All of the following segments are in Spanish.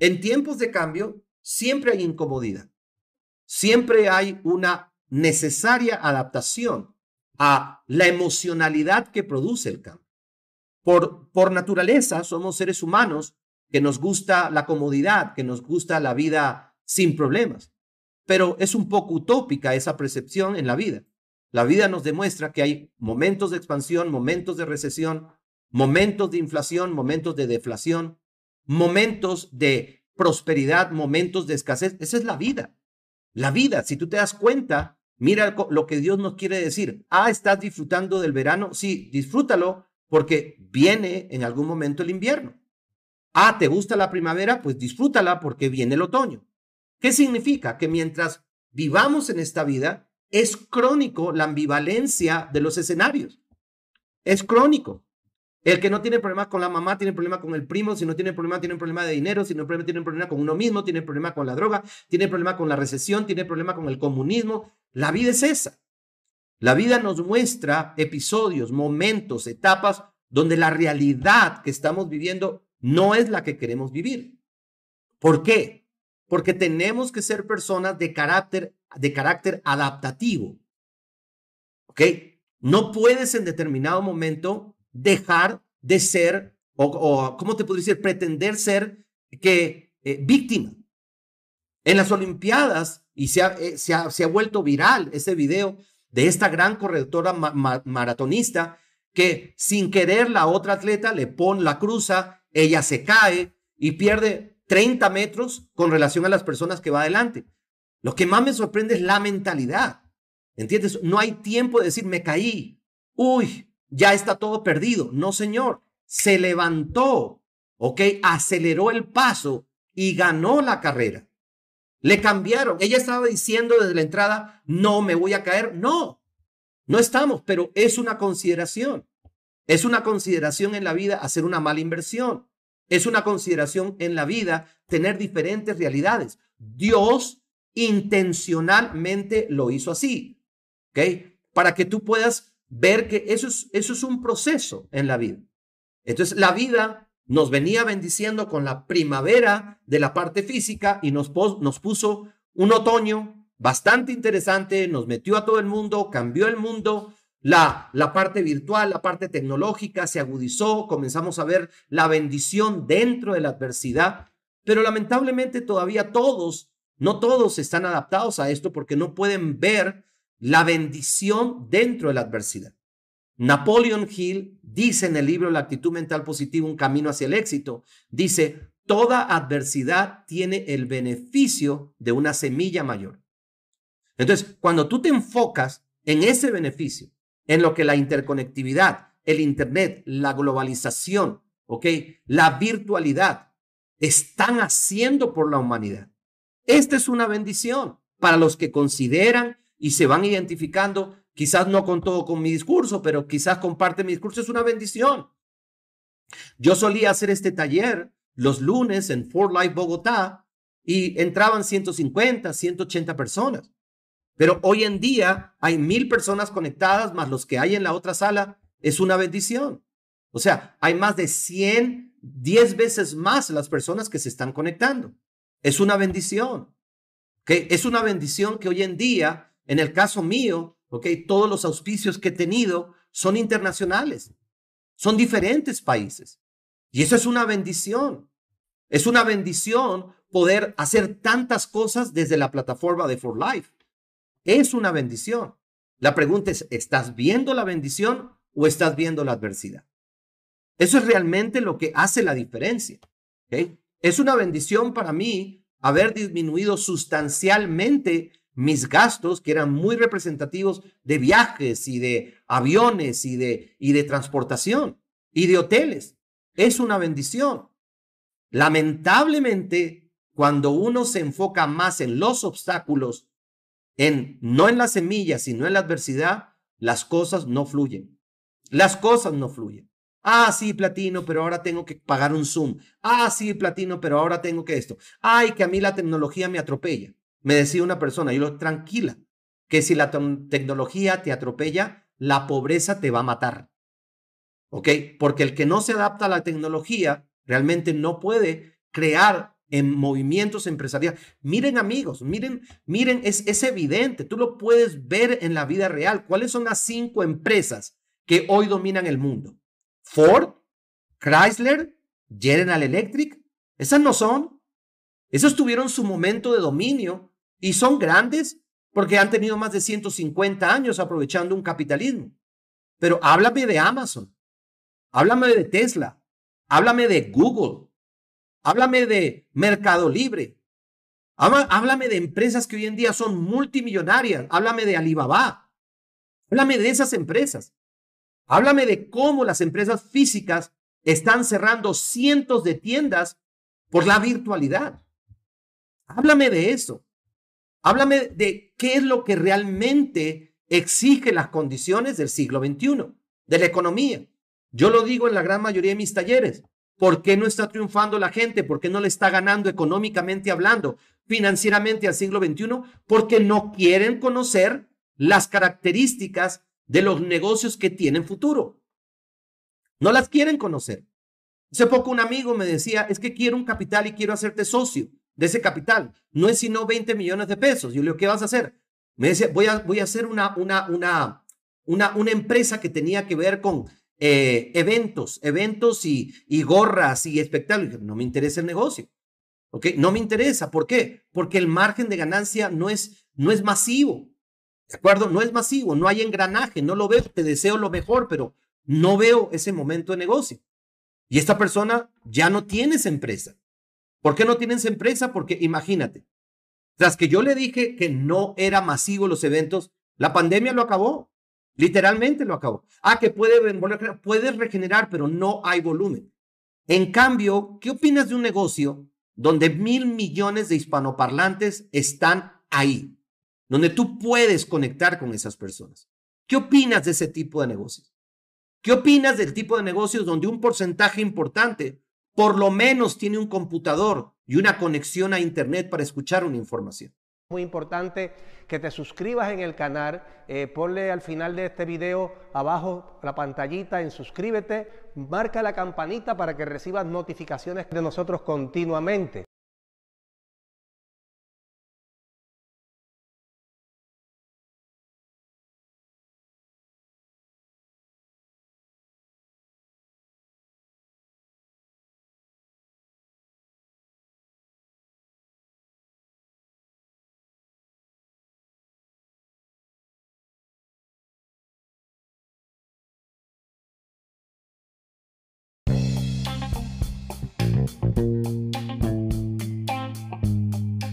En tiempos de cambio, siempre hay incomodidad. Siempre hay una necesaria adaptación a la emocionalidad que produce el cambio. Por, por naturaleza, somos seres humanos que nos gusta la comodidad, que nos gusta la vida sin problemas. Pero es un poco utópica esa percepción en la vida. La vida nos demuestra que hay momentos de expansión, momentos de recesión, momentos de inflación, momentos de deflación, momentos de prosperidad, momentos de escasez. Esa es la vida. La vida, si tú te das cuenta, mira lo que Dios nos quiere decir. Ah, estás disfrutando del verano. Sí, disfrútalo porque viene en algún momento el invierno. Ah, ¿te gusta la primavera? Pues disfrútala porque viene el otoño. ¿Qué significa? Que mientras vivamos en esta vida, es crónico la ambivalencia de los escenarios. Es crónico. El que no tiene problema con la mamá tiene problema con el primo, si no tiene problema tiene un problema de dinero, si no tiene problema con uno mismo, tiene problema con la droga, tiene problema con la recesión, tiene problema con el comunismo. La vida es esa. La vida nos muestra episodios, momentos, etapas donde la realidad que estamos viviendo no es la que queremos vivir. ¿Por qué? Porque tenemos que ser personas de carácter, de carácter adaptativo. ¿Ok? No puedes en determinado momento dejar de ser, o, ¿cómo te puedo decir? Pretender ser que eh, víctima. En las Olimpiadas, y se ha, eh, se, ha, se ha, vuelto viral ese video de esta gran corredora maratonista que sin querer la otra atleta le pone la cruza, ella se cae y pierde 30 metros con relación a las personas que va adelante. Lo que más me sorprende es la mentalidad. ¿Entiendes? No hay tiempo de decir me caí. Uy, ya está todo perdido. No, señor. Se levantó, ¿ok? Aceleró el paso y ganó la carrera. Le cambiaron. Ella estaba diciendo desde la entrada, no me voy a caer. No, no estamos, pero es una consideración. Es una consideración en la vida hacer una mala inversión. Es una consideración en la vida tener diferentes realidades. Dios intencionalmente lo hizo así, ¿ok? Para que tú puedas ver que eso es, eso es un proceso en la vida. Entonces, la vida nos venía bendiciendo con la primavera de la parte física y nos, nos puso un otoño bastante interesante, nos metió a todo el mundo, cambió el mundo, la, la parte virtual, la parte tecnológica se agudizó, comenzamos a ver la bendición dentro de la adversidad, pero lamentablemente todavía todos, no todos están adaptados a esto porque no pueden ver la bendición dentro de la adversidad. Napoleon Hill dice en el libro La actitud mental positiva, un camino hacia el éxito, dice, toda adversidad tiene el beneficio de una semilla mayor. Entonces, cuando tú te enfocas en ese beneficio, en lo que la interconectividad, el Internet, la globalización, ¿ok? La virtualidad están haciendo por la humanidad. Esta es una bendición para los que consideran y se van identificando, quizás no con todo con mi discurso, pero quizás comparte mi discurso, es una bendición. Yo solía hacer este taller los lunes en Fort Life, Bogotá, y entraban 150, 180 personas. Pero hoy en día hay mil personas conectadas, más los que hay en la otra sala, es una bendición. O sea, hay más de 100, 10 veces más las personas que se están conectando. Es una bendición. ¿okay? Es una bendición que hoy en día en el caso mío, ok, todos los auspicios que he tenido son internacionales, son diferentes países. Y eso es una bendición. Es una bendición poder hacer tantas cosas desde la plataforma de For Life. Es una bendición. La pregunta es, ¿estás viendo la bendición o estás viendo la adversidad? Eso es realmente lo que hace la diferencia. Es una bendición para mí haber disminuido sustancialmente mis gastos, que eran muy representativos de viajes y de aviones y de, y de transportación y de hoteles. Es una bendición. Lamentablemente, cuando uno se enfoca más en los obstáculos, en no en las semillas, sino en la adversidad, las cosas no fluyen. Las cosas no fluyen. Ah, sí, platino, pero ahora tengo que pagar un Zoom. Ah, sí, platino, pero ahora tengo que esto. Ay, que a mí la tecnología me atropella. Me decía una persona, yo lo tranquila, que si la tecnología te atropella, la pobreza te va a matar. ¿Ok? Porque el que no se adapta a la tecnología realmente no puede crear en movimientos empresariales. Miren amigos, miren, miren, es, es evidente, tú lo puedes ver en la vida real. ¿Cuáles son las cinco empresas que hoy dominan el mundo? Ford, Chrysler, General Electric. Esas no son. Esos tuvieron su momento de dominio y son grandes porque han tenido más de 150 años aprovechando un capitalismo. Pero háblame de Amazon, háblame de Tesla, háblame de Google, háblame de Mercado Libre, háblame de empresas que hoy en día son multimillonarias, háblame de Alibaba, háblame de esas empresas, háblame de cómo las empresas físicas están cerrando cientos de tiendas por la virtualidad. Háblame de eso. Háblame de qué es lo que realmente exige las condiciones del siglo XXI, de la economía. Yo lo digo en la gran mayoría de mis talleres. ¿Por qué no está triunfando la gente? ¿Por qué no le está ganando económicamente hablando, financieramente al siglo XXI? Porque no quieren conocer las características de los negocios que tienen futuro. No las quieren conocer. Hace poco un amigo me decía, es que quiero un capital y quiero hacerte socio de ese capital. No es sino 20 millones de pesos. Yo le digo, ¿qué vas a hacer? Me dice, voy a, voy a hacer una, una, una, una, una empresa que tenía que ver con eh, eventos, eventos y, y gorras y espectáculos. No me interesa el negocio. ¿Ok? No me interesa. ¿Por qué? Porque el margen de ganancia no es, no es masivo. ¿De acuerdo? No es masivo, no hay engranaje, no lo veo, te deseo lo mejor, pero no veo ese momento de negocio. Y esta persona ya no tiene esa empresa. ¿Por qué no tiene esa empresa? Porque imagínate, tras que yo le dije que no era masivo los eventos, la pandemia lo acabó. Literalmente lo acabó. Ah, que puede, puede regenerar, pero no hay volumen. En cambio, ¿qué opinas de un negocio donde mil millones de hispanoparlantes están ahí? Donde tú puedes conectar con esas personas. ¿Qué opinas de ese tipo de negocios? ¿Qué opinas del tipo de negocios donde un porcentaje importante por lo menos tiene un computador y una conexión a Internet para escuchar una información? Muy importante que te suscribas en el canal, eh, ponle al final de este video abajo la pantallita en suscríbete, marca la campanita para que recibas notificaciones de nosotros continuamente.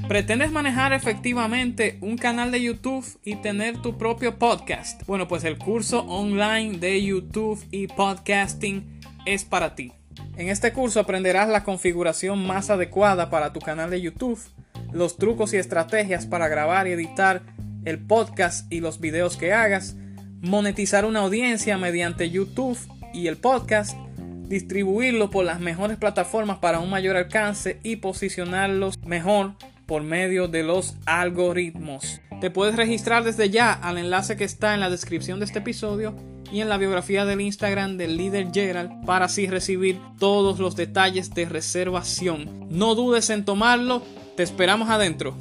¿Pretendes manejar efectivamente un canal de YouTube y tener tu propio podcast? Bueno, pues el curso online de YouTube y podcasting es para ti. En este curso aprenderás la configuración más adecuada para tu canal de YouTube, los trucos y estrategias para grabar y editar el podcast y los videos que hagas, monetizar una audiencia mediante YouTube y el podcast, distribuirlo por las mejores plataformas para un mayor alcance y posicionarlos mejor por medio de los algoritmos. Te puedes registrar desde ya al enlace que está en la descripción de este episodio y en la biografía del Instagram del líder Gerald para así recibir todos los detalles de reservación. No dudes en tomarlo, te esperamos adentro.